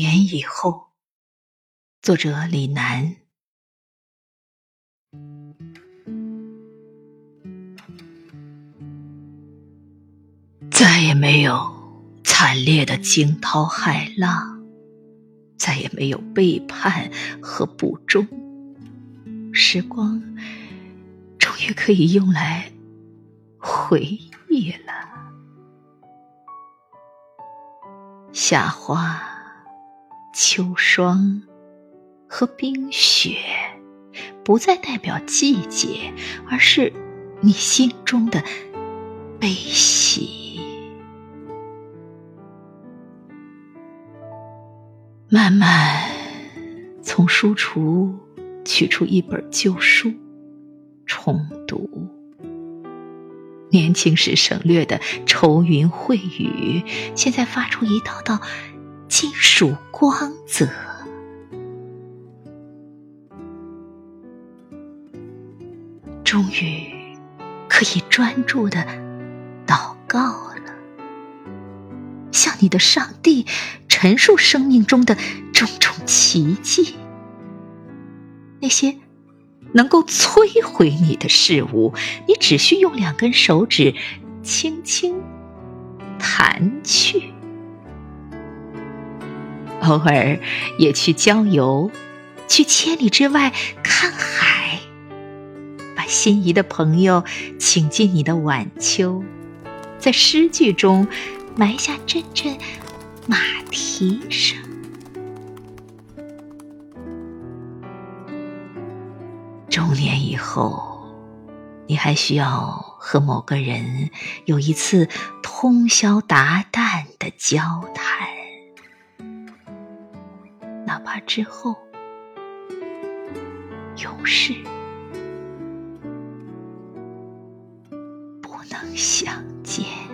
年以后，作者李楠。再也没有惨烈的惊涛骇浪，再也没有背叛和不忠。时光终于可以用来回忆了。夏花、秋霜和冰雪，不再代表季节，而是你心中的悲喜。慢慢从书橱取出一本旧书，重读。年轻时省略的愁云秽雨，现在发出一道道金属光泽。终于可以专注的祷告了，向你的上帝陈述生命中的种种奇迹，那些。能够摧毁你的事物，你只需用两根手指轻轻弹去。偶尔也去郊游，去千里之外看海，把心仪的朋友请进你的晚秋，在诗句中埋下阵阵马蹄声。中年以后，你还需要和某个人有一次通宵达旦的交谈，哪怕之后永世不能相见。